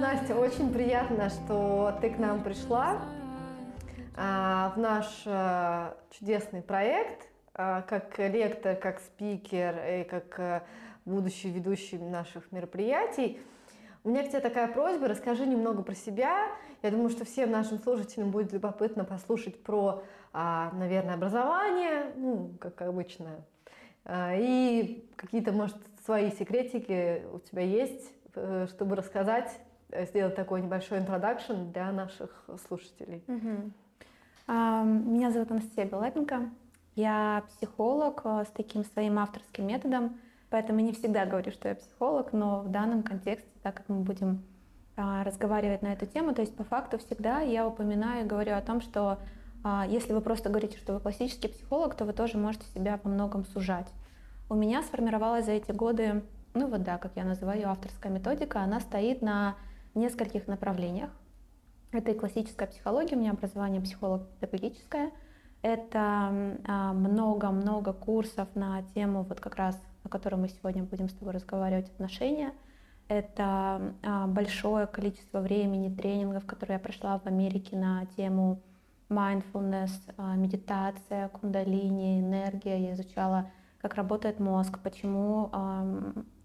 Настя, очень приятно, что ты к нам пришла а, в наш а, чудесный проект, как лектор, как спикер и как а, будущий ведущий наших мероприятий. У меня к тебе такая просьба, расскажи немного про себя. Я думаю, что всем нашим слушателям будет любопытно послушать про, а, наверное, образование, ну, как обычно, а, и какие-то, может, свои секретики у тебя есть, э, чтобы рассказать, э, сделать такой небольшой интродакшн для наших слушателей. А, Меня зовут Анастасия Белапенко. Я психолог э, с таким своим авторским методом, поэтому не всегда говорю, что я психолог, но в данном контексте, так как мы будем а, разговаривать на эту тему, то есть по факту всегда я упоминаю и говорю о том, что а, если вы просто говорите, что вы классический психолог, то вы тоже можете себя во многом сужать. У меня сформировалась за эти годы, ну вот да, как я называю, авторская методика, она стоит на нескольких направлениях. Это и классическая психология, у меня образование психолог-педагогическое. Это м, а, много-много курсов на тему, вот как раз, о которой мы сегодня будем с тобой разговаривать, отношения. Это а, большое количество времени, тренингов, которые я прошла в Америке на тему mindfulness, а, медитация, кундалини, энергия. Я изучала, как работает мозг, почему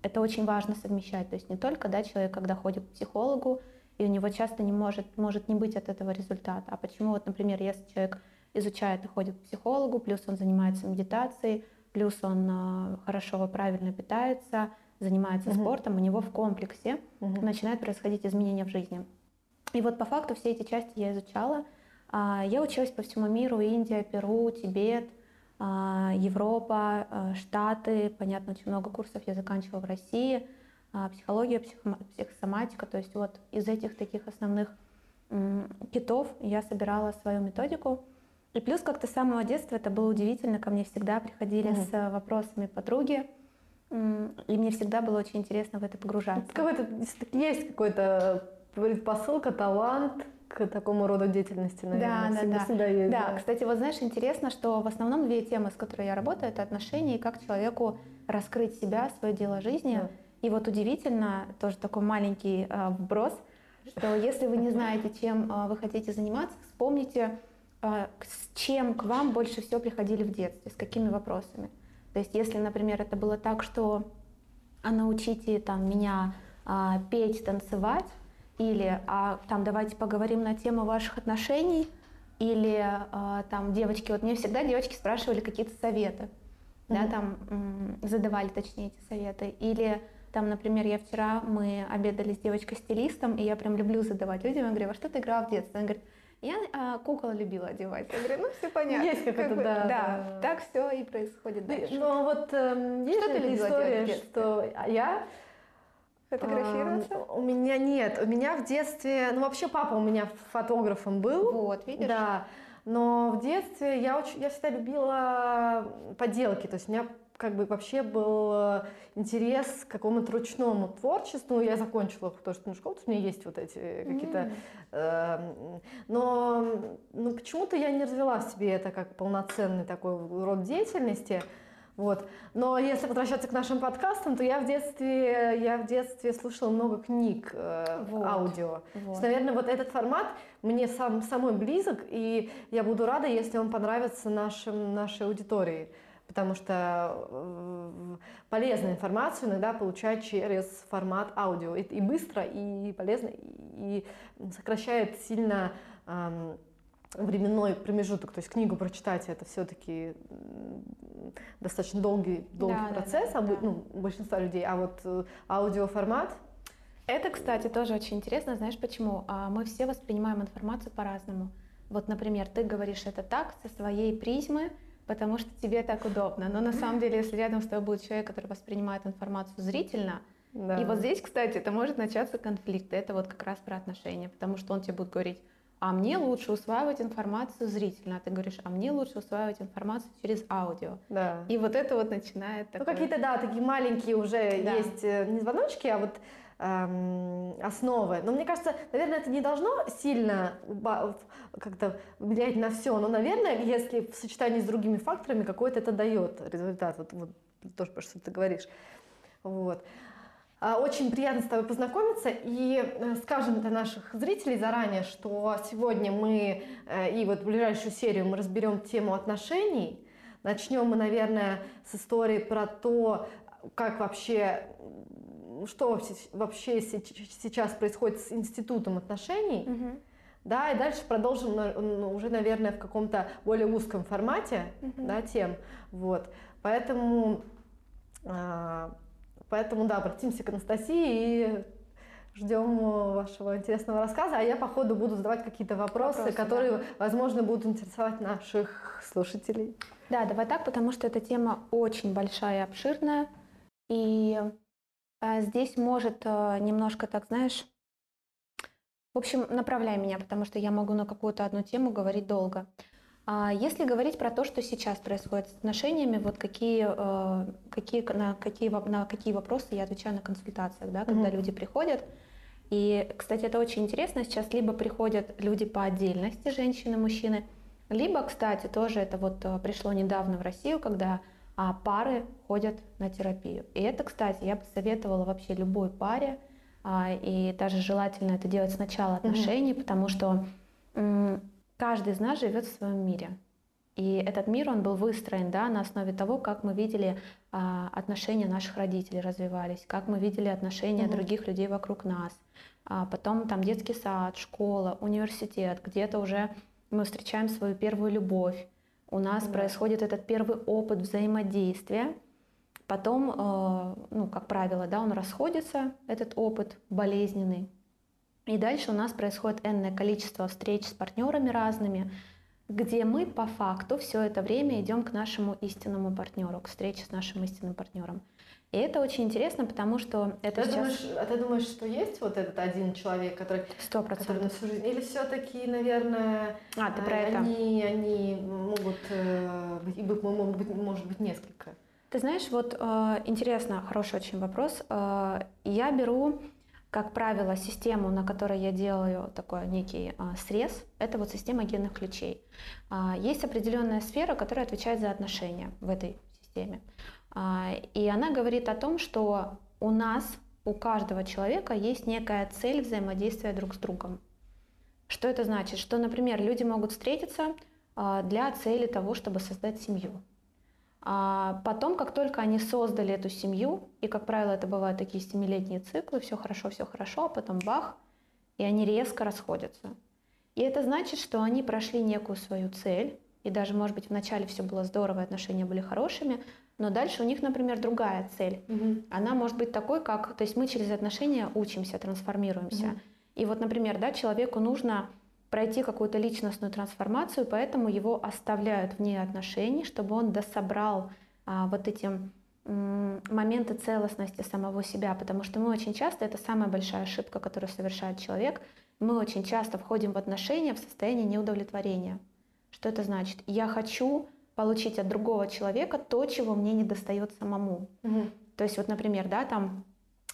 это очень важно совмещать. То есть не только да, человек, когда ходит к психологу, и у него часто не может, может не быть от этого результата. А почему, вот, например, если человек изучает и ходит к психологу, плюс он занимается медитацией, плюс он а, хорошо, правильно питается, занимается Мгм. спортом, у него в комплексе Мгм. начинают происходить изменения в жизни. И вот по факту все эти части я изучала. А, Я училась по всему миру, Индия, Перу, Тибет, а, Европа, а, Штаты. Понятно, очень много курсов я заканчивала в России. А, Психология, психосоматика. То есть вот из этих таких основных китов я собирала свою методику. И плюс как-то с самого детства это было удивительно. Ко мне всегда приходили Мгм. с э, вопросами подруги. И мне всегда было очень интересно в это погружаться. Какой-то, есть какой-то предпосылка, талант к такому роду деятельности, наверное. Да, да, всегда, да. всегда есть. Да, кстати, вот знаешь, интересно, что в основном две темы, с которой я работаю, это отношения и как человеку раскрыть себя, свое дело жизни. Да. И вот удивительно, тоже такой маленький э, вброс, что если вы не знаете, чем э, вы хотите заниматься, вспомните, с чем к вам больше всего приходили в детстве, с какими вопросами. То есть, если, например, это было так, что а научите там меня а, петь, танцевать, или а, там давайте поговорим на тему ваших отношений, или а, там девочки, вот мне всегда девочки спрашивали какие-то советы, да, Мгм. там задавали точнее эти советы, или там, например, я вчера, мы обедали с девочкой-стилистом, и я прям люблю задавать людям, я говорю, во что ты играла в детстве? Она говорит, я а, кукол любила одевать. Я говорю, ну все понятно. Есть какая-то, Как бы, да, да, да. так все и происходит Да, дальше. Но вот эм, есть Что же история, что а я Фотографироваться? Эм, У меня нет. У меня в детстве, ну вообще папа у меня фотографом был. Вот, видишь? Да. Но в детстве я очень, я всегда любила поделки. То есть у меня как бы вообще был э, интерес к какому-то ручному творчеству. Я закончила художественную школу, у меня есть вот эти какие-то... э, но ну, почему-то я не развела в себе это как полноценный такой род деятельности. Вот. Но если возвращаться к нашим подкастам, то я в детстве, я в детстве слушала много книг э, Вот. аудио. То Вот. есть, наверное, вот этот формат мне сам, самой близок, и я буду рада, если он понравится нашим, нашей аудитории. Потому что э, полезную информацию иногда получать через формат аудио. И, и быстро, и полезно, и, сокращает сильно временной промежуток. То есть книгу прочитать это все-таки достаточно долгий, долгий Да, да, процесс да, а бы- да. ну, большинства людей. А вот э, аудиоформат Это, кстати, тоже очень интересно. Знаешь почему? А, Мы все воспринимаем информацию по-разному. Вот, например, ты говоришь это так, со своей призмы, потому что тебе так удобно. Но на самом деле, если рядом с тобой будет человек, который воспринимает информацию зрительно, Да. и вот здесь, кстати, это может начаться конфликт. Это вот как раз про отношения, потому что он тебе будет говорить, а мне лучше усваивать информацию зрительно, а ты говоришь, а мне лучше усваивать информацию через аудио. Да. И вот это вот начинает Ну, такое- какие-то, да, такие маленькие уже Да. есть э, не звоночки, а вот эм, основы. Но мне кажется, наверное, это не должно сильно как-то влиять на все. Но, наверное, если в сочетании с другими факторами какой-то это дает результат. Вот, вот про что ты говоришь. Вот. А, Очень приятно с тобой познакомиться и э, скажем для наших зрителей заранее, что сегодня мы э, и вот в ближайшую серию мы разберем тему отношений. Начнем мы, наверное, с истории про то, как вообще, что вообще, сейчас происходит с институтом отношений. Мгм. Да, и дальше продолжим уже, наверное, в каком-то более узком формате Мгм. да, тем. Вот. Поэтому, а, поэтому, да, обратимся к Анастасии и ждем вашего интересного рассказа. А я, по ходу, буду задавать какие-то вопросы, Вопросы, которые, возможно, будут интересовать наших слушателей. Да, давай так, потому что эта тема очень большая и обширная. И здесь может э, немножко, так знаешь, в общем, направляй меня, потому что я могу на какую-то одну тему говорить долго. А Если говорить про то, что сейчас происходит с отношениями, вот какие, э, какие, на, какие, на какие вопросы я отвечаю на консультациях, да, когда Мгм. люди приходят. И, кстати, это очень интересно, сейчас либо приходят люди по отдельности, женщины, мужчины, либо, кстати, тоже это вот э, пришло недавно в Россию, когда а, пары ходят на терапию. И это, кстати, я бы советовала вообще любой паре, а, и даже желательно это делать с начала отношений, потому что каждый из нас живет в своем мире. И этот мир, он был выстроен да, на основе того, как мы видели а, отношения наших родителей развивались, как мы видели отношения Мгм. других людей вокруг нас. А потом там детский сад, школа, университет, где-то уже мы встречаем свою первую любовь. У нас Да. происходит этот первый опыт взаимодействия. Потом, э, ну, как правило, да, он расходится, этот опыт болезненный. И дальше у нас происходит энное количество встреч с партнерами разными, где мы по факту все это время идем к нашему истинному партнеру, к встрече с нашим истинным партнером. И это очень интересно, потому что это Ты сейчас думаешь, а ты думаешь, что есть вот этот один человек, который, сто процентов. Или все-таки, наверное, А, ты про это? они, они могут э, и могут быть, может быть, несколько? Ты знаешь, вот э, интересно, хороший очень вопрос. Э, я беру, как правило, систему, на которой я делаю такой некий срез. Это вот система генных ключей. А, есть определенная сфера, которая отвечает за отношения в этой системе. А, и она говорит о том, что у нас, у каждого человека есть некая цель взаимодействия друг с другом. Что это значит? Что, например, люди могут встретиться а, для цели того, чтобы создать семью. А потом, как только они создали эту семью, и, как правило, это бывают такие семилетние циклы, все хорошо, все хорошо, а потом бах, и они резко расходятся. И это значит, что они прошли некую свою цель, и даже, может быть, вначале все было здорово, отношения были хорошими, но дальше у них, например, другая цель. Она может быть такой, как, то есть мы через отношения учимся, трансформируемся. Мгм. И вот, например, да, человеку нужно пройти какую-то личностную трансформацию, поэтому его оставляют вне отношений, чтобы он дособрал а, вот эти моменты целостности самого себя, потому что мы очень часто, это самая большая ошибка, которую совершает человек, мы очень часто входим в отношения в состоянии неудовлетворения. Что это значит? Я хочу получить от другого человека то, чего мне не достает самому. Мгм. То есть вот, например, да, там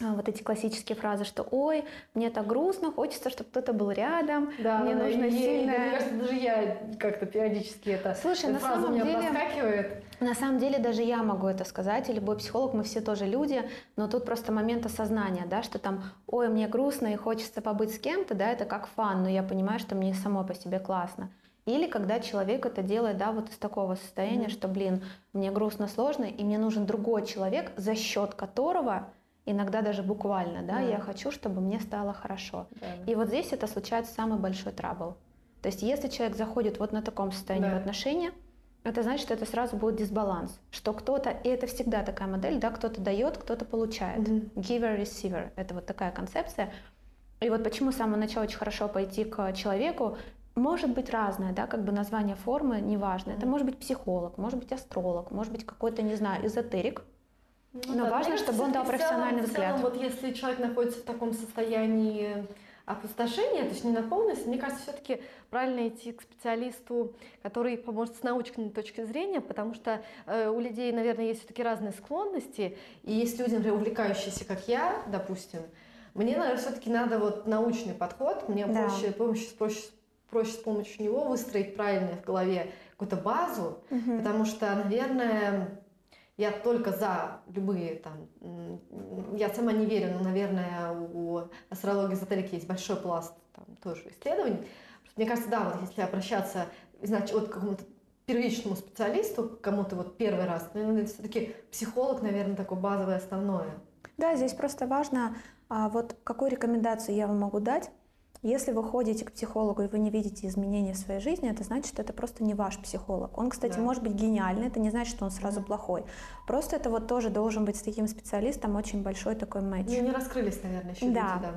а, вот эти классические фразы, что «Ой, мне так грустно, хочется, чтобы кто-то был рядом, Да, мне да, нужно сильное...» Мне кажется, даже я как-то периодически это Слушай, на самом деле-. На самом деле даже я могу это сказать, и любой психолог, мы все тоже люди, но тут просто момент осознания, да, что там, ой, мне грустно и хочется побыть с кем-то, да, это как фан, но я понимаю, что мне само по себе классно. Или когда человек это делает, да, вот из такого состояния, Мгм. что, блин, мне грустно, сложно, и мне нужен другой человек, за счет которого, иногда даже буквально, да, Да. я хочу, чтобы мне стало хорошо. Да. И вот здесь это случается самый большой трабл. То есть если человек заходит вот на таком состоянии Да. в отношения, это значит, что это сразу будет дисбаланс. Что кто-то, и это всегда такая модель, да, кто-то дает, кто-то получает. Мгм. Giver-receiver. Это вот такая концепция. И вот почему с самого начала очень хорошо пойти к человеку, может быть разное, да, как бы название формы, неважно. Это может быть психолог, может быть астролог, может быть какой-то, не знаю, эзотерик. Ну Но да, важно, чтобы он дал профессиональный в целом, взгляд. вот если человек находится в таком состоянии опустошение, то есть не наполненность, мне кажется, все-таки правильно идти к специалисту, который поможет с научной точки зрения, потому что э, у людей, наверное, есть все-таки разные склонности, и есть люди, например, увлекающиеся, как я, допустим, мне, наверное, все-таки надо вот научный подход, мне Да. проще, проще, проще, проще с помощью него выстроить правильно в голове какую-то базу, Мгм. потому что, наверное, я только за любые там, я сама не верю, но, наверное, у астрологии эзотерики есть большой пласт там тоже исследований. Мне кажется, да, вот если обращаться, значит, вот к какому-то первичному специалисту, к кому-то вот первый раз, наверное, все-таки психолог, наверное, такое базовое основное. Да, здесь просто важно, а, вот какую рекомендацию я вам могу дать. Если вы ходите к психологу и вы не видите изменений в своей жизни, это значит, что это просто не ваш психолог. Он, кстати, Да. может быть гениальный, это не значит, что он сразу Мгм. плохой. Просто это вот тоже должен быть с таким специалистом очень большой такой матч. Ну, не раскрылись, наверное, еще Да. люди,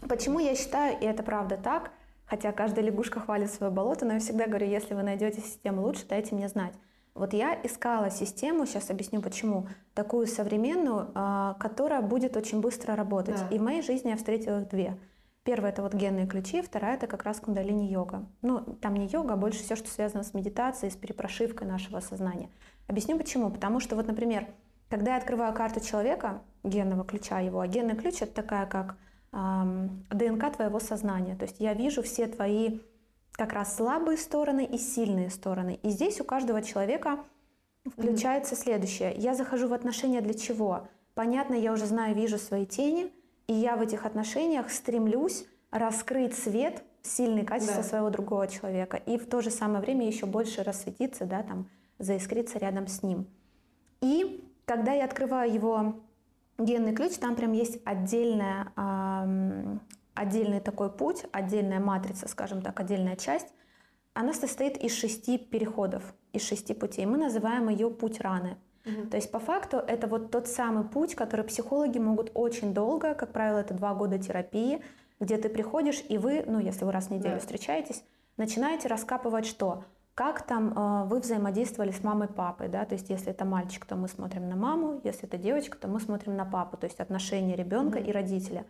да. Почему я считаю, и это правда так, хотя каждая лягушка хвалит свое болото, но я всегда говорю, если вы найдете систему лучше, дайте мне знать. Вот я искала систему, сейчас объясню почему, такую современную, а, которая будет очень быстро работать. Да. И в моей жизни я встретила их две. Первая это вот генные ключи, вторая это как раз кундалини-йога. Ну, там не йога, а больше все, что связано с медитацией, с перепрошивкой нашего сознания. Объясню почему. Потому что вот, например, когда я открываю карту человека, генного ключа его, а генный ключ это такая как ам, ДНК твоего сознания. То есть я вижу все твои как раз слабые стороны и сильные стороны. И здесь у каждого человека включается следующее. Я захожу в отношения для чего? Понятно, я уже знаю, вижу свои тени, и я в этих отношениях стремлюсь раскрыть свет, сильные качества Да. своего другого человека, и в то же самое время еще больше рассветиться, да, там, заискриться рядом с ним. И когда я открываю его генный ключ, там прям есть отдельная, ам, отдельный такой путь, отдельная матрица, скажем так, отдельная часть. Она состоит из шести переходов, из шести путей. Мы называем ее путь раны. Мгм. То есть по факту это вот тот самый путь, который психологи могут очень долго, как правило, это два года терапии, где ты приходишь и вы, ну если вы раз в неделю Да. встречаетесь, начинаете раскапывать что? Как там э, вы взаимодействовали с мамой папой, да, то есть если это мальчик, то мы смотрим на маму, если это девочка, то мы смотрим на папу, то есть отношения ребенка Мгм. и родителя.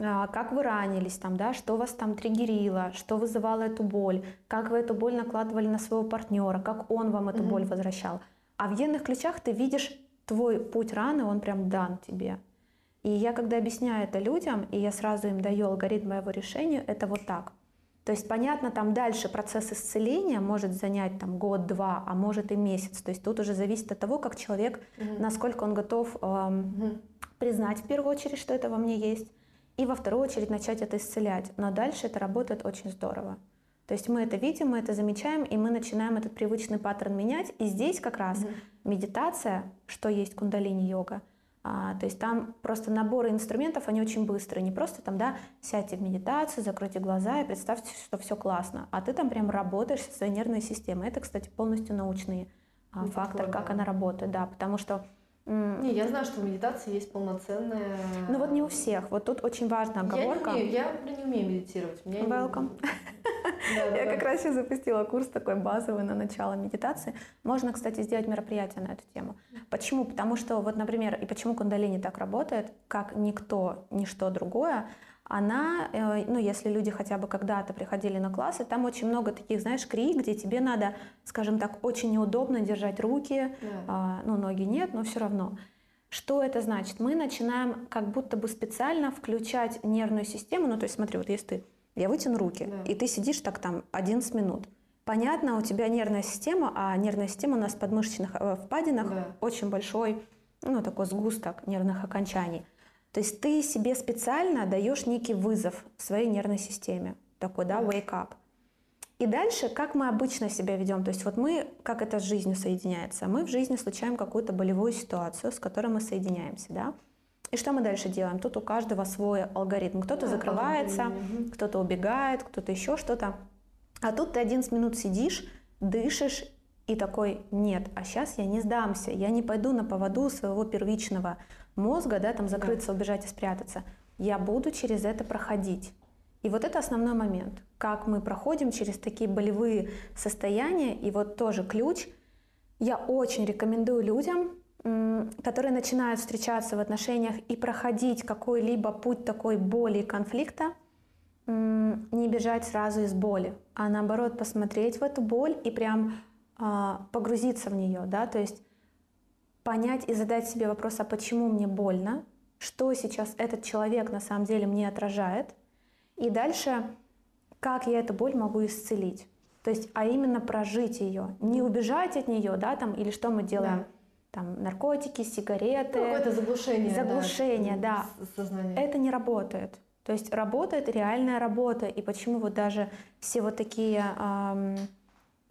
А, Как вы ранились там, да, что вас там триггерило, что вызывало эту боль, как вы эту боль накладывали на своего партнера, как он вам эту Мгм. боль возвращал. А в генных ключах ты видишь твой путь раны, он прям дан тебе. И я когда объясняю это людям, и я сразу им даю алгоритм моего решения, это вот так. То есть, понятно, там дальше процесс исцеления может занять там год-два, а может и месяц. То есть тут уже зависит от того, как человек, Мгм. насколько он готов эм, Мгм. признать в первую очередь, что это во мне есть, и во вторую очередь начать это исцелять. Но дальше это работает очень здорово. То есть мы это видим, мы это замечаем, и мы начинаем этот привычный паттерн менять. И здесь как раз Мгм. медитация, что есть кундалини-йога, а, то есть там просто наборы инструментов, они очень быстрые. Не просто там, да, сядьте в медитацию, закройте глаза и представьте, что все классно. А ты там прям работаешь со своей нервной системой. Это, кстати, полностью научный а, Ну, фактор, как она работает, да, потому что Не, я знаю, что в медитации есть полноценная... ну вот не у всех. Вот тут очень важная оговорка. Я не умею, я не умею медитировать. Меня Welcome. Да, да, Я да. как раз сейчас запустила курс такой базовый на начало медитации. Можно, кстати, сделать мероприятие на эту тему. Почему? Потому что, вот, например, и почему кундалини так работает, как никто, ничто другое, она, э, ну, если люди хотя бы когда-то приходили на классы, там очень много таких, знаешь, крик, где тебе надо, скажем так, очень неудобно держать руки, Да. а, ну, ноги нет, но все равно. Что это значит? Мы начинаем как будто бы специально включать нервную систему. Ну, то есть смотри, вот если ты, я вытяну руки, Да. и ты сидишь так там 11 минут. Понятно, у тебя нервная система, а нервная система у нас в подмышечных э, впадинах Да. очень большой, ну, такой сгусток нервных окончаний. То есть ты себе специально даешь некий вызов своей нервной системе. Такой, да, wake up. И дальше, как мы обычно себя ведем, то есть вот мы, как это с жизнью соединяется, мы в жизни случаем какую-то болевую ситуацию, с которой мы соединяемся, да, и что мы дальше делаем? Тут у каждого свой алгоритм. Кто-то Да, закрывается, мгм. кто-то убегает, кто-то еще что-то. А тут ты 11 минут сидишь, дышишь и такой, нет, а сейчас я не сдамся, я не пойду на поводу своего первичного мозга, да, там закрыться, убежать и спрятаться. Я буду через это проходить. И вот это основной момент, как мы проходим через такие болевые состояния. И вот тоже ключ. Я очень рекомендую людям, которые начинают встречаться в отношениях и проходить какой-либо путь такой боли и конфликта, не бежать сразу из боли, а наоборот посмотреть в эту боль и прям а, погрузиться в нее, да, то есть понять и задать себе вопрос, а почему мне больно, что сейчас этот человек на самом деле мне отражает, и дальше, как я эту боль могу исцелить. То есть, а именно прожить ее, не убежать от нее, да, там, или что мы делаем, Да. там, наркотики, сигареты. Ну, какое-то заглушение. да, Заглушение, да. с- Сознания. Это не работает. То есть работает реальная работа. И почему вот даже все вот такие ам,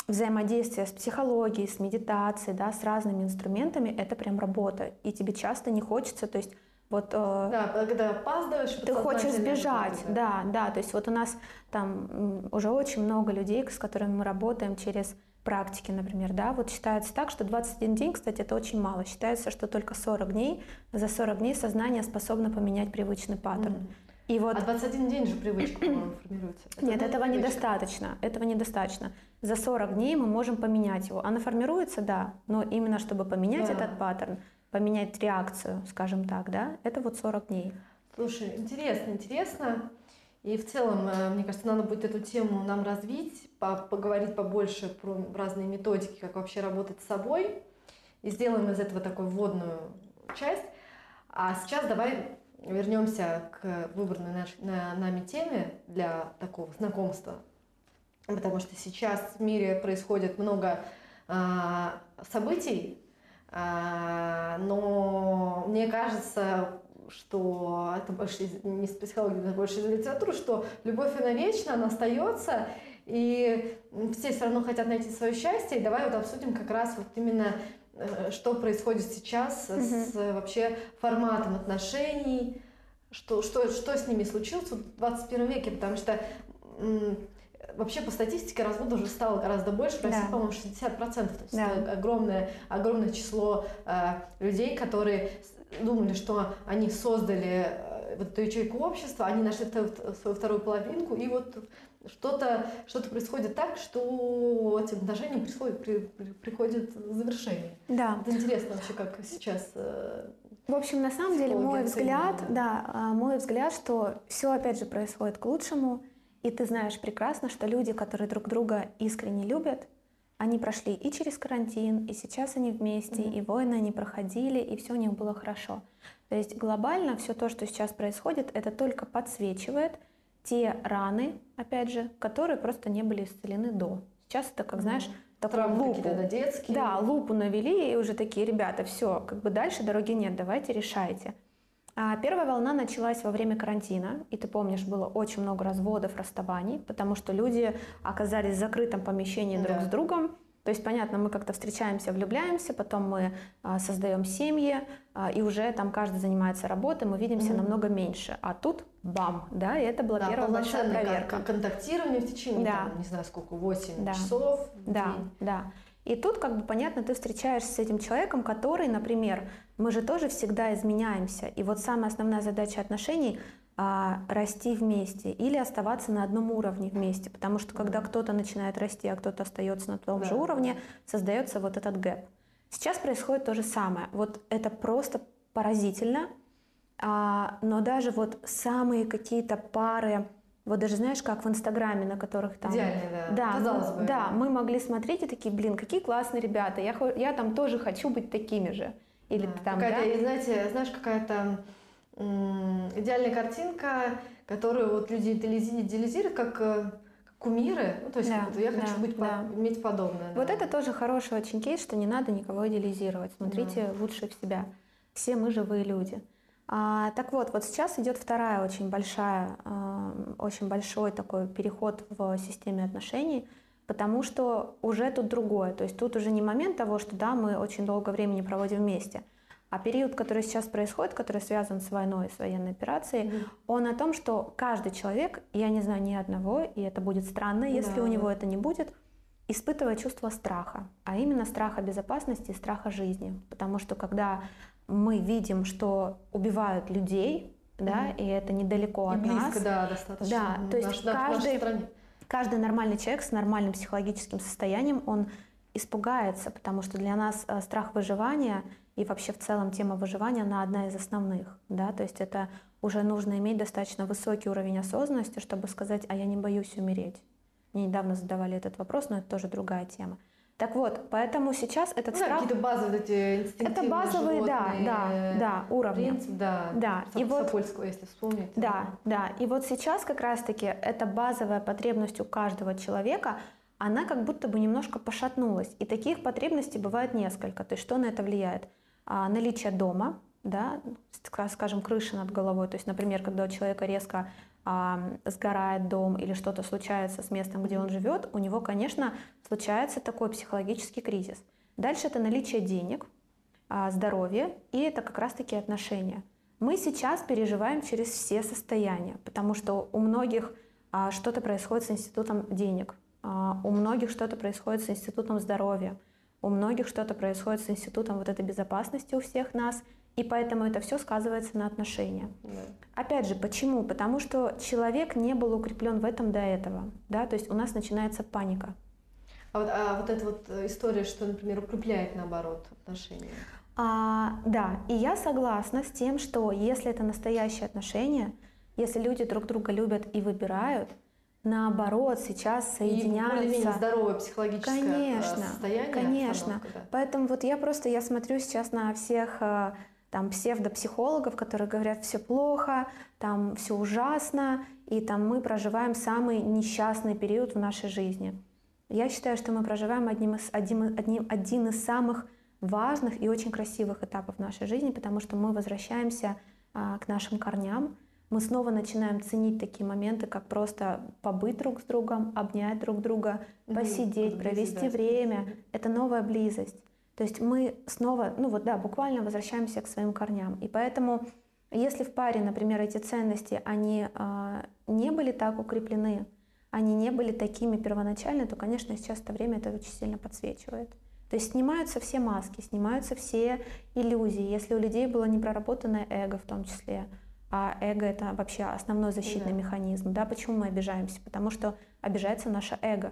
взаимодействия с психологией, с медитацией, да, с разными инструментами, это прям работа. И тебе часто не хочется, то есть вот э, Да, когда опаздываешь, ты хочешь сбежать, да, да. То есть вот у нас там уже очень много людей, с которыми мы работаем через практики, например, да, вот считается так, что 21 день, кстати, это очень мало. Считается, что только 40 дней, за 40 дней сознание способно поменять привычный паттерн. Мгм. И вот А 21 день же привычка, по-моему, формируется. Это нет, этого привычка. недостаточно. Этого недостаточно. За 40 дней мы можем поменять его. Она формируется, да, но именно чтобы поменять Да. этот паттерн, поменять реакцию, скажем так, да, это вот 40 дней. Слушай, интересно, интересно. И в целом, э, мне кажется, надо будет эту тему нам развить, по- поговорить побольше про разные методики, как вообще работать с собой. И сделаем из этого такую вводную часть. А сейчас давай вернемся к выбранной наш- на- нами теме для такого знакомства. Потому что сейчас в мире происходит много а, событий, а, но мне кажется, что это больше из- не из психологии, это больше из литературы, что любовь она вечна, она остается, и все все равно хотят найти свое счастье. И давай вот обсудим как раз вот именно э, что происходит сейчас с э, вообще форматом отношений, что, что, что с ними случилось в 21 веке, потому что вообще по статистике разводов уже стало гораздо больше, в России, Да. по-моему, 60%, то есть Да. это огромное, огромное число э, людей, которые думали, что они создали э, вот эту ячейку общества, они нашли свою вторую половинку, и вот что-то что происходит так, что этим отношениям происходит, при- при- приходит завершение. Да. Это интересно вообще, как сейчас э, В общем, на самом деле, мой взгляд, да, а, мой взгляд, что все опять же происходит к лучшему, и ты знаешь прекрасно, что люди, которые друг друга искренне любят, они прошли и через карантин, и сейчас они вместе, Мгм. и войны они проходили, и все у них было хорошо. То есть глобально все то, что сейчас происходит, это только подсвечивает те раны, опять же, которые просто не были исцелены до. Сейчас это, как знаешь, такую травмы лупу. да, детские. Да, лупу навели, и уже такие, ребята, все, как бы дальше дороги нет, давайте решайте. А первая волна началась во время карантина, и ты помнишь, было очень много разводов, расставаний, потому что люди оказались в закрытом помещении друг Да. с другом. То есть, понятно, мы как-то встречаемся, влюбляемся, потом мы а, создаем семьи, а, и уже там каждый занимается работой, мы видимся Мгм. намного меньше. А тут бам, да, и это была Да, первая большая проверка. кон- контактирование в течение, Да. там, не знаю, сколько, 8 Да. часов Да, день. да. И тут, как бы понятно, ты встречаешься с этим человеком, который, например, мы же тоже всегда изменяемся. И вот самая основная задача отношений а, расти вместе или оставаться на одном уровне вместе. Потому что когда кто-то начинает расти, а кто-то остается на том же Да. уровне, создается вот этот гэп. Сейчас происходит то же самое. Вот это просто поразительно. А, но даже вот самые какие-то пары, вот даже знаешь, как в Инстаграме, на которых там... Идеальный, да. Да, Казалось мы, бы. да, мы могли смотреть и такие, блин, какие классные ребята, я, я там тоже хочу быть такими же. Или Да, там, какая-то, да? знаете, знаешь, какая-то м, идеальная картинка, которую вот люди идеализи- идеализируют как, э, как кумиры. Ну, то есть Да, я хочу да, быть, по- да. иметь подобное. Вот да. это тоже хороший очень кейс, что не надо никого идеализировать. Смотрите лучше в себя. Все мы живые люди. А, так вот, вот сейчас идет вторая очень большая, а, очень большой такой переход в системе отношений, потому что уже тут другое. То есть тут уже не момент того, что да, мы очень долго времени проводим вместе, а период, который сейчас происходит, который связан с войной, с военной операцией, Мгм. он о том, что каждый человек, я не знаю ни одного, и это будет странно, если Да, у него это не будет, испытывает чувство страха, а именно страха безопасности и страха жизни. Потому что когда мы видим, что убивают людей, да, Мгм. и это недалеко И от близко, нас, да, достаточно. Да, м, то есть наш- наш- каждый- стране. каждый нормальный человек с нормальным психологическим состоянием, он испугается, потому что для нас э, страх выживания и вообще в целом тема выживания, она одна из основных, да, то есть это уже нужно иметь достаточно высокий уровень осознанности, чтобы сказать, а я не боюсь умереть. Мне недавно задавали этот вопрос, но это тоже другая тема. Так вот, поэтому сейчас этот Ну, страх... какие-то базовые эти инстинктивные Это базовые, да, да, да, уровни. Принцип, да. Да, и вот- Сапольского, если вспомнить. Да, да. И вот сейчас как раз-таки эта базовая потребность у каждого человека, она как будто бы немножко пошатнулась. И таких потребностей бывает несколько. То есть что на это влияет? А, наличие дома, да, ска- скажем, крыши над головой. То есть, например, когда у человека резко сгорает дом или что-то случается с местом, где он живет, у него, конечно, случается такой психологический кризис. Дальше это наличие денег, а, здоровье, и это как раз-таки отношения. Мы сейчас переживаем через все состояния, потому что у многих а, что-то происходит с институтом денег, а, у многих что-то происходит с институтом здоровья, у многих что-то происходит с институтом вот этой безопасности у всех нас, и поэтому это все сказывается на отношения. Да. Опять же, почему? Потому что человек не был укреплен в этом до этого, да, то есть у нас начинается паника. А вот, а вот эта вот история, что, например, укрепляет, наоборот, отношения. А, да, и я согласна с тем, что если это настоящие отношения, если люди друг друга любят и выбирают, наоборот, сейчас И более-менее соединяются. здоровое психологическое э, Конечно, состояние. конечно. обстановка, да. Поэтому вот я просто, я смотрю сейчас на всех э, там псевдопсихологов, которые говорят, все плохо, там все ужасно, и там мы проживаем самый несчастный период в нашей жизни. Я считаю, что мы проживаем одним из, одним, одним, один из самых важных и очень красивых этапов нашей жизни, потому что мы возвращаемся а, к нашим корням, мы снова начинаем ценить такие моменты, как просто побыть друг с другом, обнять друг друга, посидеть, провести время. Это новая близость. То есть мы снова, ну вот да, буквально возвращаемся к своим корням. И поэтому, если в паре, например, эти ценности, они а, не были так укреплены, они не были такими первоначально, то, конечно, сейчас это время это очень сильно подсвечивает. То есть снимаются все маски, снимаются все иллюзии. Если у людей было непроработанное эго в том числе, а эго это вообще основной защитный Да. механизм, да, почему мы обижаемся? Потому что обижается наше эго.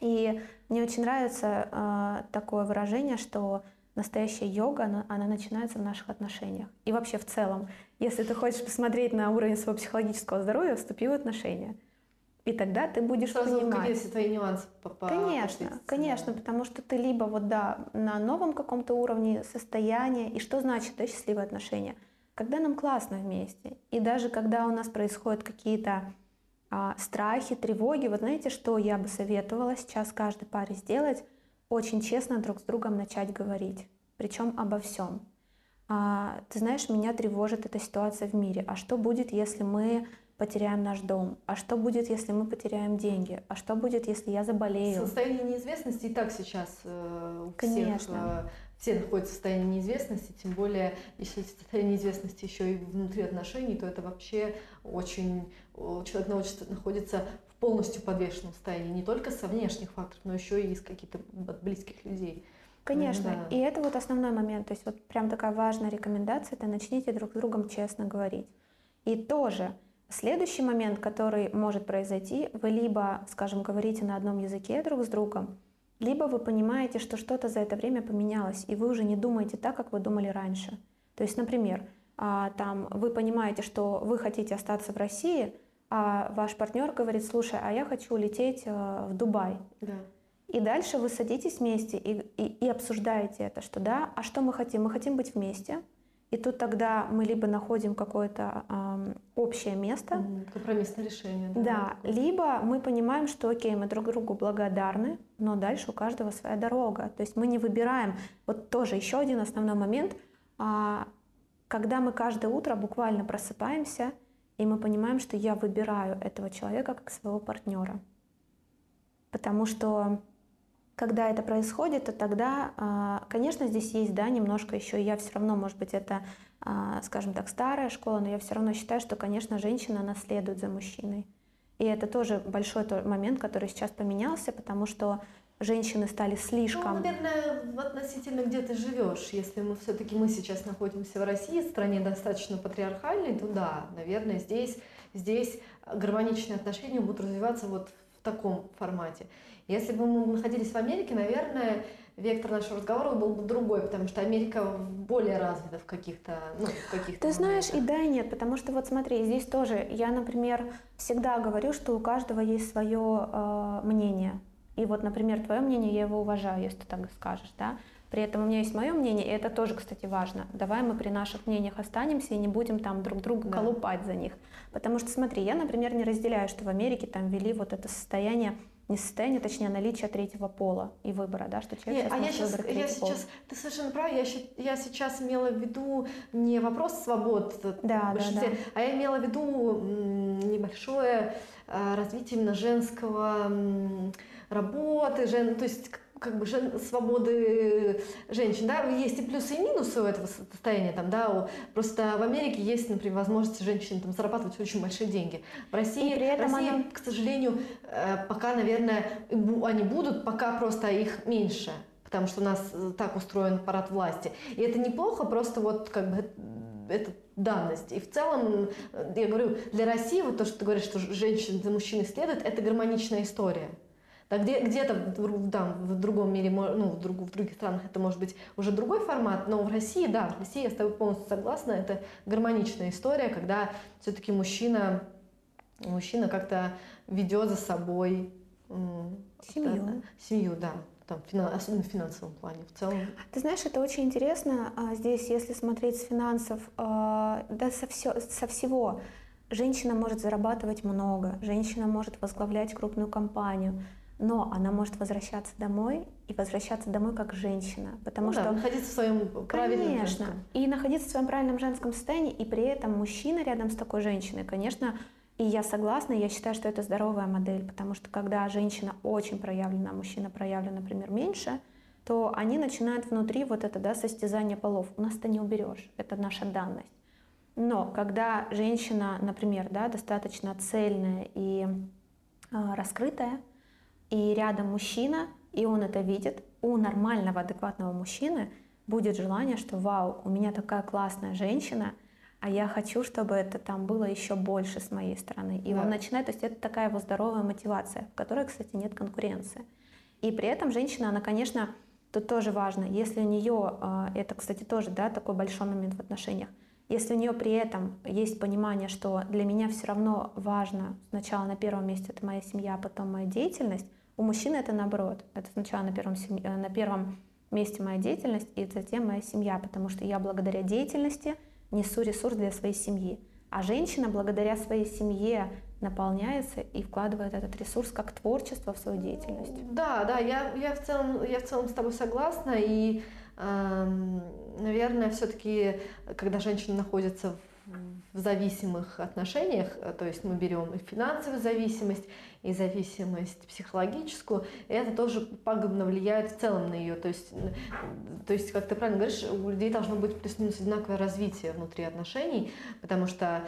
И мне очень нравится э, такое выражение, что настоящая йога, она, она начинается в наших отношениях. И вообще в целом, если ты хочешь посмотреть на уровень своего психологического здоровья, вступи в отношения. И тогда ты будешь Сразу понимать. какие-то твои нюансы по- Конечно, конечно, да. потому что ты либо вот да на новом каком-то уровне состояния, и что значит да, счастливые отношения? Когда нам классно вместе, и даже когда у нас происходят какие-то страхи, тревоги, вот знаете, что я бы советовала сейчас каждой паре сделать? Очень честно друг с другом начать говорить, причем обо всем. А, ты знаешь, меня тревожит эта ситуация в мире. А что будет, если мы потеряем наш дом? А что будет, если мы потеряем деньги? А что будет, если я заболею? Состояние неизвестности и так сейчас э, у всех, Конечно. э, все находятся в состоянии неизвестности, тем более, если состояние неизвестности еще и внутри отношений, то это вообще очень... о, Человек научится- находится в полностью подвешенном состоянии, не только со внешних факторов, но еще и из каких-то близких людей. Конечно, Да. и это вот основной момент. То есть вот прям такая важная рекомендация, это начните друг с другом честно говорить. И тоже следующий момент, который может произойти, вы либо, скажем, говорите на одном языке друг с другом, либо вы понимаете, что что-то за это время поменялось, и вы уже не думаете так, как вы думали раньше. То есть, например, а, там вы понимаете, что вы хотите остаться в России, а ваш партнер говорит, слушай, а я хочу улететь э, в Дубай. Да. И дальше вы садитесь вместе и, и, и обсуждаете это, что да, а что мы хотим? Мы хотим быть вместе. И тут тогда мы либо находим какое-то ам, общее место, Компромиссное решение. да, такое. либо мы понимаем, что окей, мы друг другу благодарны, но дальше у каждого своя дорога. То есть мы не выбираем. Вот тоже еще один основной момент, а, когда мы каждое утро буквально просыпаемся, и мы понимаем, что я выбираю этого человека как своего партнера. Потому что когда это происходит, то тогда, а, конечно, здесь есть, да, немножко еще, я все равно, может быть, это, а, скажем так, старая школа, но я все равно считаю, что, конечно, женщина, она следует за мужчиной. И это тоже большой момент, который сейчас поменялся, потому что женщины стали Ну, слишком... наверное, в относительно где ты живешь. Если мы все-таки мы сейчас находимся в России, стране достаточно патриархальной, то да, наверное, здесь, здесь гармоничные отношения будут развиваться вот в таком формате. Если бы мы находились в Америке, наверное, вектор нашего разговора был бы другой, потому что Америка более развита в каких-то, ну, в каких-то Ты знаешь, и моментах. да, и нет, потому что вот смотри, здесь тоже я, например, всегда говорю, что у каждого есть свое э, мнение. И вот, например, твое мнение, я его уважаю, если ты так скажешь, да. При этом у меня есть мое мнение, и это тоже, кстати, важно. Давай мы при наших мнениях останемся и не будем там друг друга Да. колупать за них. Потому что, смотри, я, например, не разделяю, что в Америке там ввели вот это состояние, не состояние, точнее, наличие третьего пола и выбора, да, что человек Не, сейчас а я сейчас, выбрать я пол. сейчас, ты совершенно права, я, я сейчас имела в виду не вопрос свобод э, Да, да, да. а я имела в виду небольшое э, развитие именно женского работы, жен, то есть как бы жен- свободы женщин, да, есть и плюсы и минусы у этого состояния, там, да, у- просто в Америке есть, например, возможность женщин там зарабатывать очень большие деньги. В России, при этом в России, она- к сожалению, э, пока, наверное, они будут, пока просто их меньше, потому что у нас э, так устроен парад власти. И это неплохо, просто вот как бы э, это данность. И в целом, э, я говорю, для России вот то, что ты говоришь, что женщины за мужчиной следует, это гармоничная история. Да, где, где-то там, в другом мире, ну, в, друг- в других странах это может быть уже другой формат, но в России, да, в России я с тобой полностью согласна, это гармоничная история, когда все-таки мужчина, мужчина как-то ведет за собой Семью. да, семью, да, там, фина- особенно в финансовом плане, в целом. Ты знаешь, это очень интересно. а, Здесь, если смотреть с финансов, а, да со, всё- со всего, женщина может зарабатывать много, женщина может возглавлять крупную компанию, но она может возвращаться домой и возвращаться домой как женщина, потому Ну да, что находиться в своем правильном Конечно. женском. И находиться в своем правильном женском состоянии, и при этом мужчина рядом с такой женщиной, конечно, и я согласна, я считаю, что это здоровая модель, потому что когда женщина очень проявлена, а мужчина проявлен, например, меньше, то они начинают внутри вот это, да, состязание полов. У нас это не уберешь, это наша данность. Но когда женщина, например, да, достаточно цельная и а, раскрытая, и рядом мужчина, и он это видит, у нормального, адекватного мужчины будет желание, что вау, у меня такая классная женщина, а я хочу, чтобы это там было еще больше с моей стороны. И Да. он начинает, то есть это такая его здоровая мотивация, в которой, кстати, нет конкуренции. И при этом женщина, она, конечно, тут тоже важно, если у нее, а, это, кстати, тоже, да, такой большой момент в отношениях, если у нее при этом есть понимание, что для меня все равно важно, сначала на первом месте это моя семья, а потом моя деятельность, у мужчины это наоборот. Это сначала на первом, сем- э, на первом месте моя деятельность и затем моя семья, потому что я благодаря деятельности несу ресурс для своей семьи. А женщина благодаря своей семье наполняется и вкладывает этот ресурс как творчество в свою деятельность. Да, да, я, я, в целом, я в целом с тобой согласна. И, эм, наверное, все-таки, когда женщина находится в в зависимых отношениях, э, то есть мы берем и финансовую зависимость, и зависимость психологическую, это тоже пагубно влияет в целом на ее. То есть, н- то есть, как ты правильно говоришь, у людей должно быть плюс-минус одинаковое развитие внутри отношений, потому что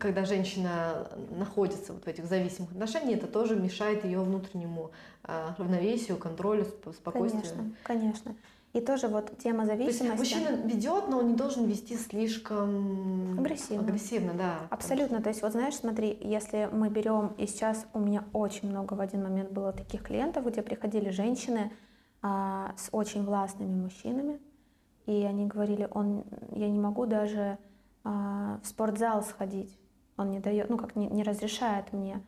когда женщина находится вот в этих зависимых отношениях, это тоже мешает ее внутреннему а, равновесию, контролю, сп- спокойствию. Конечно, конечно. И тоже вот тема То есть зависимости. мужчина ведет, но он не должен вести слишком Агрессивно. агрессивно, да. Абсолютно. То есть, вот знаешь, смотри, если мы берем, и сейчас у меня очень много в один момент было таких клиентов, где приходили женщины а, с очень властными мужчинами, и они говорили, он, я не могу даже а, в спортзал сходить, он не дает, ну как не, не разрешает мне.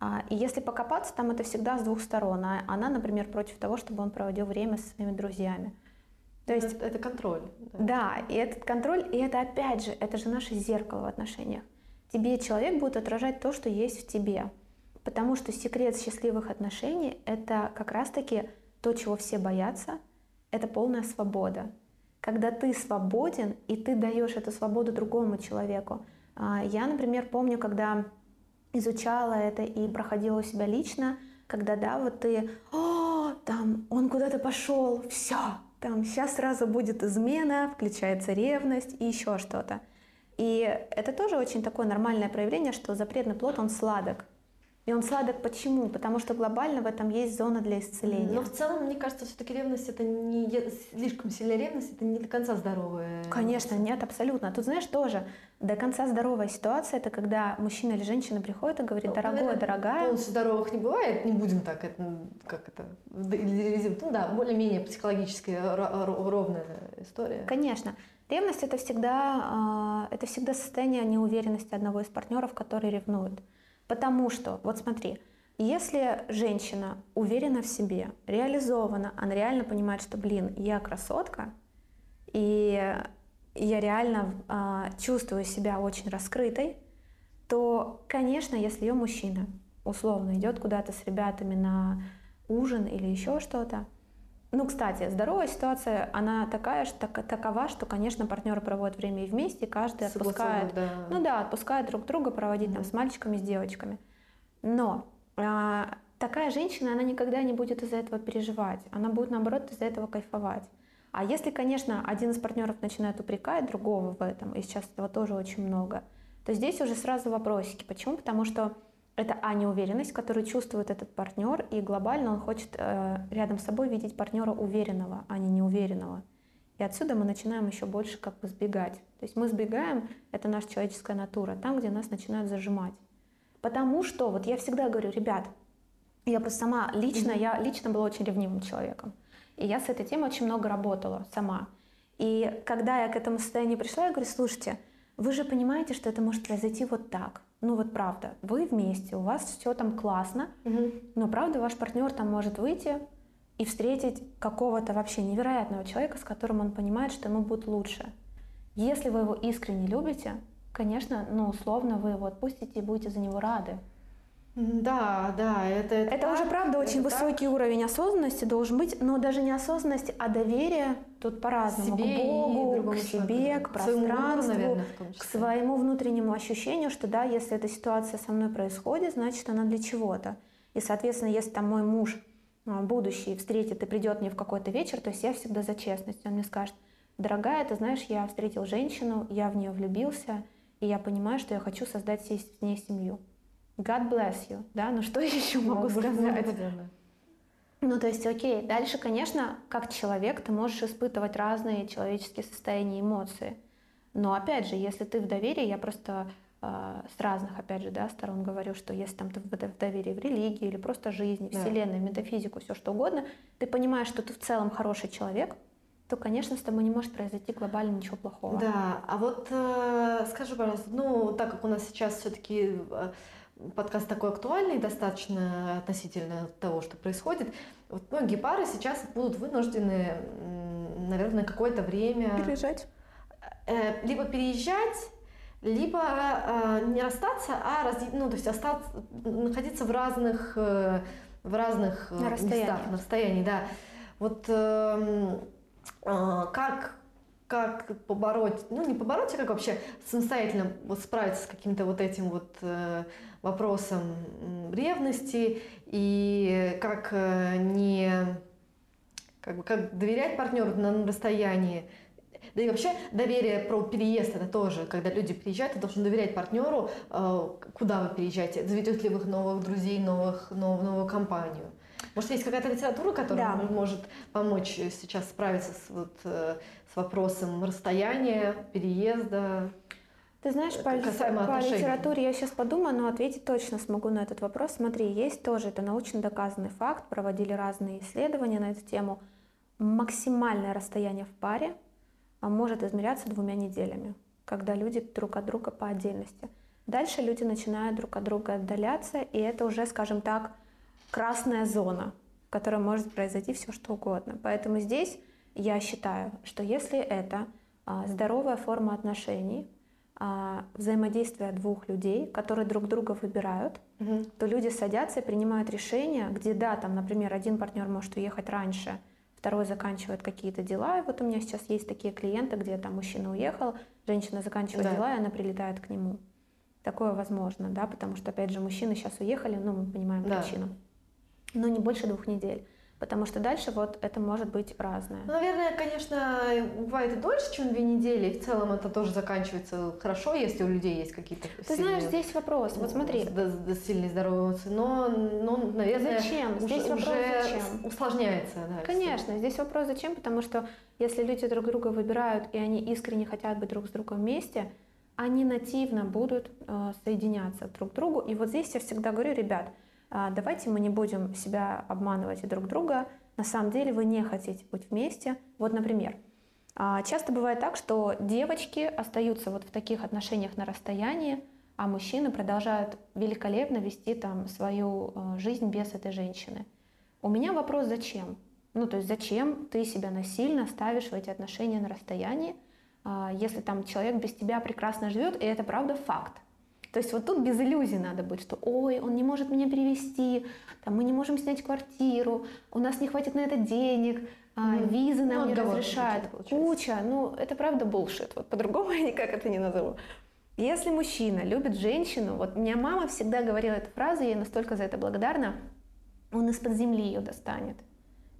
А, и если покопаться, там это всегда с двух сторон. А она, например, против того, чтобы он проводил время со своими друзьями. То есть это, это контроль. да. да, и этот контроль, и это опять же, это же наше зеркало в отношениях. Тебе человек будет отражать то, что есть в тебе. Потому что секрет счастливых отношений — это как раз-таки то, чего все боятся, это полная свобода. Когда ты свободен, и ты даешь эту свободу другому человеку. А, Я, например, помню, когда изучала это и проходила у себя лично, когда, да, вот ты, о, там, он куда-то пошел, все, там, сейчас сразу будет измена, включается ревность и еще что-то. И это тоже очень такое нормальное проявление, что запретный плод, он сладок. И он сладок почему? Потому что глобально в этом есть зона для исцеления. Но в целом, мне кажется, все-таки ревность это не слишком сильная ревность, это не до конца здоровая. Конечно, нет, абсолютно. Тут, знаешь, тоже до конца здоровая ситуация это когда мужчина или женщина приходит и говорит, Ну, дорогой, наверное, дорогая, Полностью здоровых не бывает, не будем так, это, как это, ну да, более-менее психологически ро- ро- ровная история. Конечно. Ревность это всегда, а, это всегда состояние неуверенности одного из партнеров, который ревнует. Потому что, вот смотри, если женщина уверена в себе, реализована, она реально понимает, что, блин, я красотка, и я реально а, чувствую себя очень раскрытой, то, конечно, если ее мужчина условно идет куда-то с ребятами на ужин или еще что-то, ну, кстати, здоровая ситуация, она такая, что, так- такова, что, конечно, партнеры проводят время и вместе, каждый отпускает, Согласовывать, да. ну да, отпускает друг друга проводить там Мгм. с мальчиками, с девочками. Но а, такая женщина, она никогда не будет из-за этого переживать, она будет, наоборот, из-за этого кайфовать. А если, конечно, один из партнеров начинает упрекать другого в этом, и сейчас этого тоже очень много, то здесь уже сразу вопросики. Почему? Потому что это а неуверенность, которую чувствует этот партнер, и глобально он хочет э, рядом с собой видеть партнера уверенного, а не неуверенного. И отсюда мы начинаем еще больше как бы сбегать. То есть мы сбегаем, это наша человеческая натура, там, где нас начинают зажимать. Потому что, вот я всегда говорю, ребят, я просто сама лично, я лично была очень ревнивым человеком. И я с этой темой очень много работала сама. И когда я к этому состоянию пришла, я говорю, слушайте, вы же понимаете, что это может произойти вот так. Ну вот правда, вы вместе, у вас все там классно, Мгм. но правда ваш партнер там может выйти и встретить какого-то вообще невероятного человека, с которым он понимает, что ему будет лучше. Если вы его искренне любите, конечно, ну условно вы его отпустите и будете за него рады. Да, да, это это, Это так, уже, правда, очень это так. высокий уровень осознанности должен быть, но даже не осознанность, а доверие тут по-разному. Себе к Богу, к себе, человеку, к да. своему пространству, наверное, к своему внутреннему ощущению, что да, если эта ситуация со мной происходит, значит она для чего-то. И, соответственно, если там мой муж а, будущий встретит и придет мне в какой-то вечер, то есть я всегда за честность. Он мне скажет, дорогая, ты знаешь, я встретил женщину, я в нее влюбился, и я понимаю, что я хочу создать с ней семью. God bless you, да, ну что я еще могу Может, сказать? Ну, то есть, окей, дальше, конечно, как человек ты можешь испытывать разные человеческие состояния и эмоции. Но, опять же, если ты в доверии, я просто э, с разных, опять же, да, сторон говорю, что если там ты в доверии в религии или просто жизни, Да. вселенной, метафизику, все что угодно, ты понимаешь, что ты в целом хороший человек, то, конечно, с тобой не может произойти глобально ничего плохого. Да, а вот э, скажи, пожалуйста, ну, так как у нас сейчас все-таки подкаст такой актуальный достаточно относительно того, что происходит, вот многие пары сейчас будут вынуждены, наверное, какое-то время Переезжать. э, либо переезжать, либо э, не расстаться, а разде- ну, то есть остаться, находиться в разных, э, в разных На местах, на расстоянии, да. Вот эм, э, как как побороть, ну не побороть, а как вообще самостоятельно вот справиться с каким-то вот этим вот э, вопросом ревности и как э, не как бы как доверять партнеру на расстоянии, да и вообще доверие про переезд это тоже, когда люди переезжают, ты должен доверять партнеру, э, куда вы переезжаете, заведет ли вы новых друзей, новых, новую, новую компанию. Может, есть какая-то литература, которая Да. может помочь сейчас справиться с, вот, э, с вопросом расстояния, переезда? Ты знаешь, по, по литературе я сейчас подумаю, но ответить точно смогу на этот вопрос. Смотри, есть тоже, это научно доказанный факт, проводили разные исследования на эту тему. Максимальное расстояние в паре а, может измеряться двумя неделями, когда люди друг от друга по отдельности. Дальше люди начинают друг от друга отдаляться, и это уже, скажем так, красная зона, в которой может произойти все что угодно. Поэтому здесь я считаю, что если это а, здоровая форма отношений, а, взаимодействия двух людей, которые друг друга выбирают, то люди садятся и принимают решения, где, да, там, например, один партнер может уехать раньше, второй заканчивает какие-то дела. И вот у меня сейчас есть такие клиенты, где там мужчина уехал, женщина заканчивает Да. дела, и она прилетает к нему. Такое возможно, да, потому что, опять же, мужчины сейчас уехали, ну, мы понимаем Да. причину. Но не больше двух недель. Потому что дальше вот это может быть разное. Ну, наверное, конечно, бывает и дольше, чем две недели, и в целом это тоже заканчивается хорошо, если у людей есть какие-то Ты знаешь, здесь вопрос, вот смотри, д- д- сильные здоровые эмоции, но, но наверное, Зачем? уже, Здесь вопрос, уже зачем? усложняется. Да, Конечно, здесь вопрос зачем, потому что если люди друг друга выбирают и они искренне хотят быть друг с другом вместе, они нативно будут э, соединяться друг к другу. И вот здесь я всегда говорю, ребят, давайте мы не будем себя обманывать и друг друга. На самом деле вы не хотите быть вместе. Вот, например, а, часто бывает так, что девочки остаются вот в таких отношениях на расстоянии, а мужчины продолжают великолепно вести там свою э, жизнь без этой женщины. У меня вопрос, зачем? Ну, то есть зачем ты себя насильно ставишь в эти отношения на расстоянии, а, если там человек без тебя прекрасно живет, и это правда факт. То есть вот тут без иллюзий надо быть, что ой, он не может меня перевести, там, мы не можем снять квартиру, у нас не хватит на это денег, а, Мгм. визы нам Ну, не разрешают. Куча, ну это правда булшит, вот по-другому я никак это не назову. Если мужчина любит женщину, вот меня мама всегда говорила эту фразу, я ей настолько за это благодарна, он из-под земли ее достанет.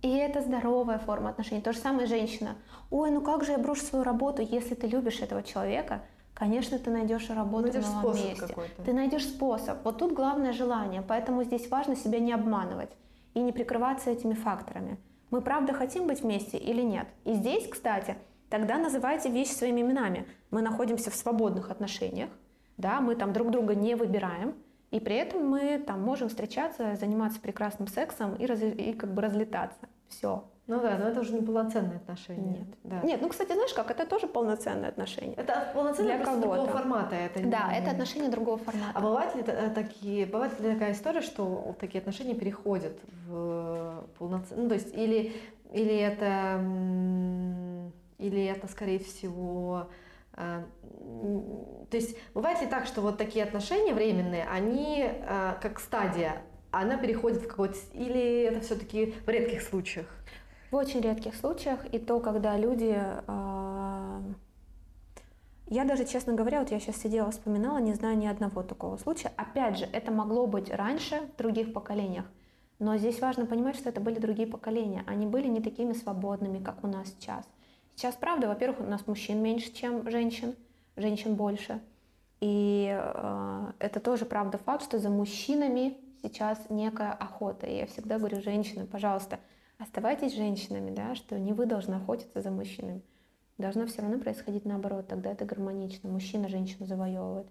И это здоровая форма отношений. То же самое женщина. Ой, ну как же я брошу свою работу, если ты любишь этого человека? Конечно, ты найдешь работу Найдешь в новом месте. Ты найдешь способ. Вот тут главное желание. Поэтому здесь важно себя не обманывать и не прикрываться этими факторами. Мы правда хотим быть вместе или нет? И здесь, кстати, тогда называйте вещи своими именами. Мы находимся в свободных отношениях, да, мы там друг друга не выбираем, и при этом мы там можем встречаться, заниматься прекрасным сексом и, раз- и как бы разлетаться. Все. Ну да, но это уже не полноценные отношения. Нет. Да. Нет, ну, кстати, знаешь как, это тоже полноценные отношения. Это полноценные Для другого формата. Это не- Да, это отношения другого А формата. бывают ли та- э, такие, бывает ли такая история, что вот такие отношения переходят в полноценные, ну то есть или или это или это скорее всего, а, м, то есть бывает ли так, что вот такие отношения временные, они а, как стадия, она переходит в какой-то, или это все-таки в редких случаях? В очень редких случаях и то, когда люди... а, Я даже, честно говоря, вот я сейчас сидела, вспоминала, не знаю ни одного такого случая. Опять же, это могло быть раньше, в других поколениях. Но здесь важно понимать, что это были другие поколения. Они были не такими свободными, как у нас сейчас. Сейчас, правда, во-первых, у нас мужчин меньше, чем женщин, женщин больше. И э, это тоже правда факт, что за мужчинами сейчас некая охота. И я всегда говорю, женщины, пожалуйста, оставайтесь женщинами, да, что не вы должны охотиться за мужчинами. Должно все равно происходить наоборот, тогда это гармонично. Мужчина женщину завоевывает.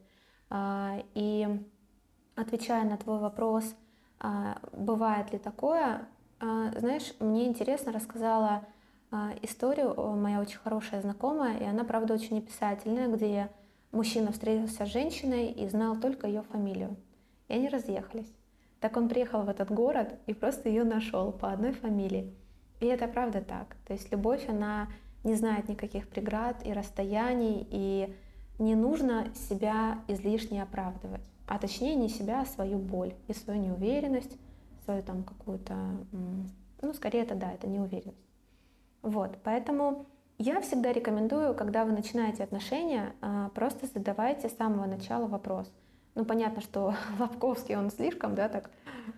А, И отвечая на твой вопрос, а, бывает ли такое, а, знаешь, мне интересно рассказала историю моя очень хорошая знакомая, и она, правда, очень описательная, где мужчина встретился с женщиной и знал только ее фамилию. И они разъехались. Так он приехал в этот город и просто ее нашел по одной фамилии. И это правда так. То есть любовь, она не знает никаких преград и расстояний, и не нужно себя излишне оправдывать. А точнее не себя, а свою боль и свою неуверенность, свою там какую-то, ну скорее это да, это неуверенность. Вот, поэтому я всегда рекомендую, когда вы начинаете отношения, а, просто задавайте с самого начала вопрос. Ну, понятно, что Лобковский, он слишком, да, так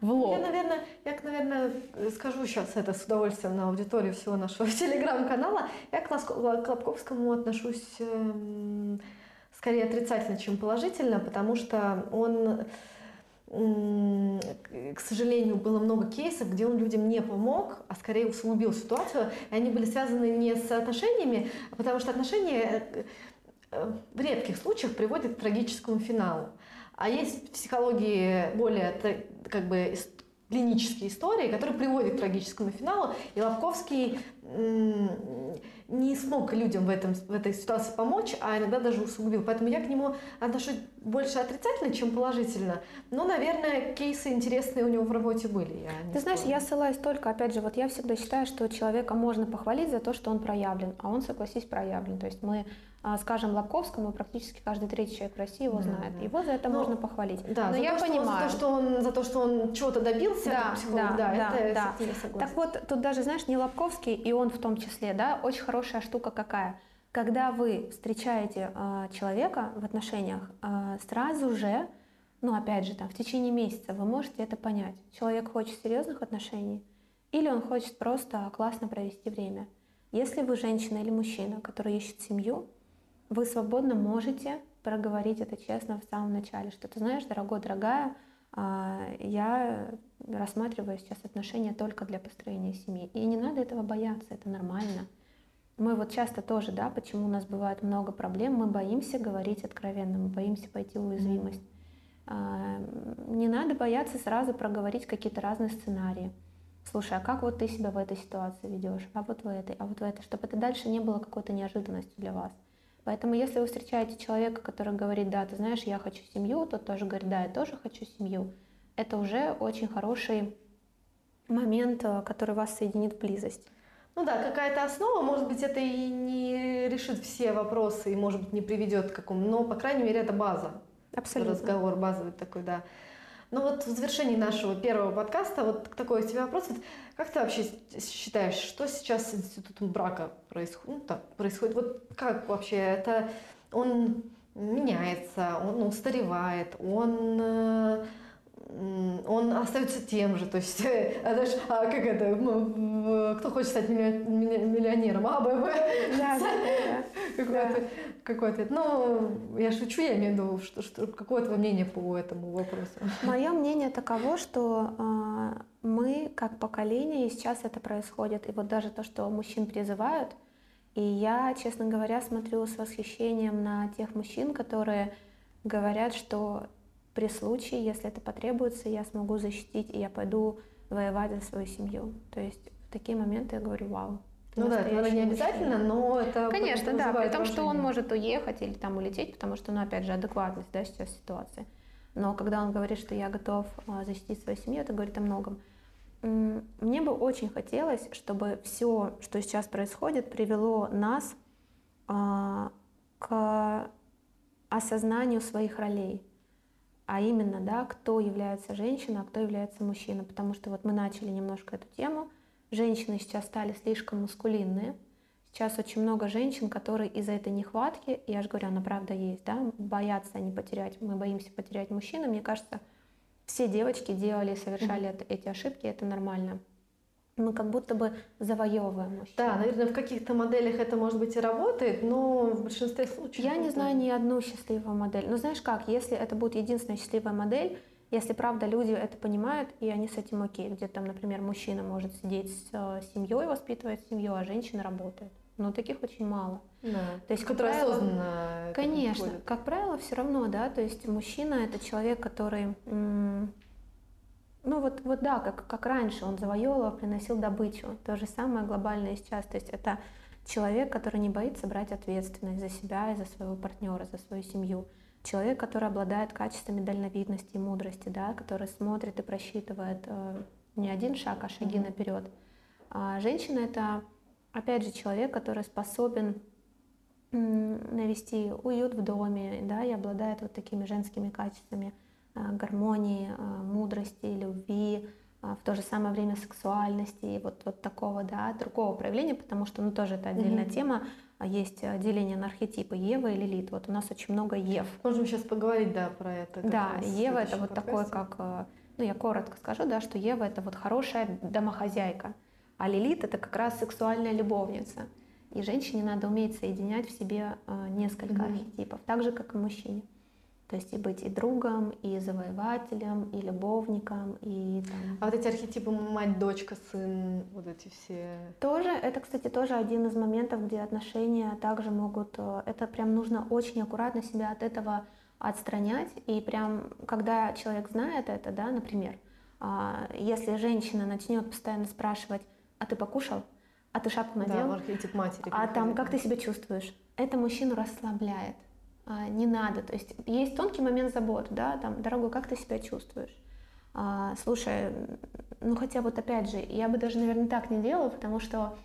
в лоб. Я, наверное, я, наверное, скажу сейчас это с удовольствием на аудиторию всего нашего телеграм-канала. Я к к Лобковскому отношусь эм, скорее отрицательно, чем положительно, потому что он, к сожалению, было много кейсов, где он людям не помог, а скорее усугубил ситуацию. И они были связаны не с отношениями, а потому что отношения э, э, в редких случаях приводят к трагическому финалу. А есть в психологии более как бы клинические истории, которые приводят к трагическому финалу. И Лобковский не смог людям в, этом, в этой ситуации помочь, а иногда даже усугубил. Поэтому я к нему отношусь больше отрицательно, чем положительно. Но, наверное, кейсы интересные у него в работе были. Я Ты знаешь, спорю. я ссылаюсь только, опять же, вот я всегда считаю, что человека можно похвалить за то, что он проявлен, а он, согласись, проявлен. То есть мы, скажем, Лобковскому практически каждый третий человек в России его Да, знает. да. Его за это Ну, можно похвалить. Да, Но я то, что, понимаю. за то, что он, за то, что он чего-то добился, Да, психолог, да, да, да, это да. я согласна. Так вот, тут даже, знаешь, не Лобковский, и он в том числе, да, очень хорошая штука какая. Когда вы встречаете а, человека в отношениях, а, сразу же, ну, опять же, там, в течение месяца вы можете это понять. Человек хочет серьезных отношений или он хочет просто классно провести время. Если вы женщина или мужчина, который ищет семью, вы свободно можете проговорить это честно в самом начале, что ты знаешь, дорогой, дорогая, а, я рассматриваю сейчас отношения только для построения семьи. И не надо этого бояться, это нормально. Мы вот часто тоже, да, почему у нас бывает много проблем, мы боимся говорить откровенно, мы боимся пойти в уязвимость. А, не надо бояться сразу проговорить какие-то разные сценарии. Слушай, а как вот ты себя в этой ситуации ведешь? А вот в этой, а вот в этой, чтобы это дальше не было какой-то неожиданностью для вас. Поэтому если вы встречаете человека, который говорит, да, ты знаешь, я хочу семью, тот тоже говорит, да, я тоже хочу семью, это уже очень хороший момент, э, который вас соединит в близость. Ну да, какая-то основа, может быть, это и не решит все вопросы, и, может быть, не приведет к какому, но, по крайней мере, это база. Абсолютно. Разговор базовый такой, да. Ну вот в завершении нашего первого подкаста вот такой у тебя вопрос. Вот как ты вообще считаешь, что сейчас с институтом брака происходит? Ну, так, происходит. Вот как вообще это он меняется, он устаревает, он э, он остается тем же, то есть, а, знаешь, а как это, кто хочет стать миллионером, А, Б, В, да, да, какой-то, да. какой-то, ну, я шучу, я имею в виду, что, что какое твое мнение по этому вопросу? Мое мнение таково, что э, мы, как поколение, и сейчас это происходит, и вот даже то, что мужчин призывают, и я, честно говоря, смотрю с восхищением на тех мужчин, которые говорят, что при случае, если это потребуется, я смогу защитить, и я пойду воевать за свою семью. То есть в такие моменты я говорю, вау. Ну да, это не обязательно, но это Конечно, да, при том, что он может уехать или там улететь, потому что, ну, опять же, адекватность, да, сейчас ситуация. Но когда он говорит, что я готов а, защитить свою семью, это говорит о многом. Мне бы очень хотелось, чтобы все, что сейчас происходит, привело нас а, к осознанию своих ролей а именно, да, кто является женщиной, а кто является мужчиной, потому что вот мы начали немножко эту тему, женщины сейчас стали слишком мускулинные, сейчас очень много женщин, которые из-за этой нехватки, я же говорю, она правда есть, да, боятся они потерять, мы боимся потерять мужчину, мне кажется, все девочки делали, совершали mm-hmm. эти ошибки, это нормально мы как будто бы завоевываем мужчин. Да, наверное, в каких-то моделях это, может быть, и работает, но в большинстве случаев... Я это... не знаю ни одну счастливую модель. Но знаешь как, если это будет единственная счастливая модель, если правда люди это понимают, и они с этим окей, где там, например, мужчина может сидеть с э, семьей, воспитывать семью, а женщина работает. Но таких очень мало. Да. То есть, который правило. Конечно, как правило, все равно, да. То есть мужчина это человек, который ну вот, вот да, как, как раньше он завоевывал, приносил добычу. То же самое глобальное сейчас. То есть это человек, который не боится брать ответственность за себя и за своего партнера, за свою семью. Человек, который обладает качествами дальновидности и мудрости, да, который смотрит и просчитывает э, не один шаг, а шаги mm-hmm. наперед. А женщина это, опять же, человек, который способен навести уют в доме, да, и обладает вот такими женскими качествами Э, гармонии, э, мудрости, любви, в то же самое время сексуальности и вот, вот такого, да, другого проявления, потому что, ну, тоже это отдельная mm-hmm. тема, есть деление на архетипы Ева и Лилит. Вот у нас очень много Ев. Можем сейчас поговорить, да, про это. Да, Ева это вот такое, как, ну, я коротко скажу, да, что Ева это вот хорошая домохозяйка, а Лилит это как раз сексуальная любовница. И женщине надо уметь соединять в себе несколько mm-hmm. архетипов, так же, как и мужчине. То есть и быть и другом, и завоевателем, и любовником, и там... А вот эти архетипы мать, дочка, сын, вот эти все... Тоже, это, кстати, тоже один из моментов, где отношения также могут... Э, это прям нужно очень аккуратно себя от этого отстранять. И прям, когда человек знает это, да, например, а, если женщина начнет постоянно спрашивать, а ты покушал? А ты шапку надел? Да, архетип матери. А там, как ты себя чувствуешь? Это мужчину расслабляет. А, не надо. То есть есть тонкий момент заботы, да, там, дорогой, как ты себя чувствуешь? А, слушай, ну хотя вот опять же, я бы даже, наверное, так не делала, потому что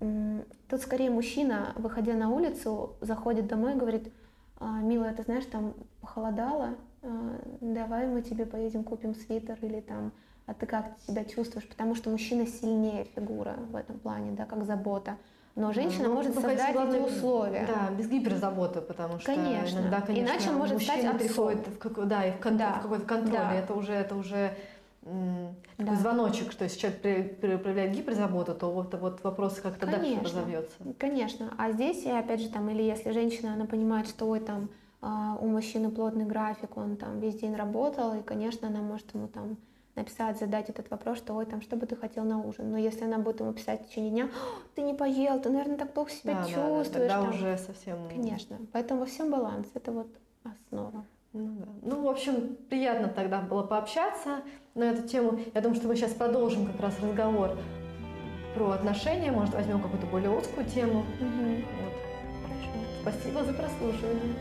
м, тут скорее мужчина, выходя на улицу, заходит домой и говорит, а, милая, ты знаешь, там похолодало, а, давай мы тебе поедем купим свитер или там, а ты как себя чувствуешь? Потому что мужчина сильнее фигура в этом плане, да, как забота. Но женщина ну, может создать главное, эти условия. Да, без гиперзаботы, потому что конечно. иногда, конечно, Иначе он может стать отцом. в, как, да, и в, кон, да. в какой-то контроле. Да. Это уже, это уже Да. звоночек, что если человек проявляет гиперзаботу, то вот, вот вопрос как-то дальше разовьется. Конечно. А здесь, и опять же, там, или если женщина, она понимает, что ой, там, а, у мужчины плотный график, он там весь день работал, и, конечно, она может ему там написать, задать этот вопрос, что ой, там, что бы ты хотел на ужин. Но если она будет ему писать в течение дня, «О, ты не поел, ты, наверное, так плохо себя Да, да, да, чувствуешь. тогда там». уже совсем... Конечно. Поэтому во всем баланс. Это вот основа. Ну, да. Ну, в общем, приятно тогда было пообщаться на эту тему. Я думаю, что мы сейчас продолжим как раз разговор про отношения. Может, возьмем какую-то более узкую тему. Мгм. Вот. Хорошо. Спасибо за прослушивание.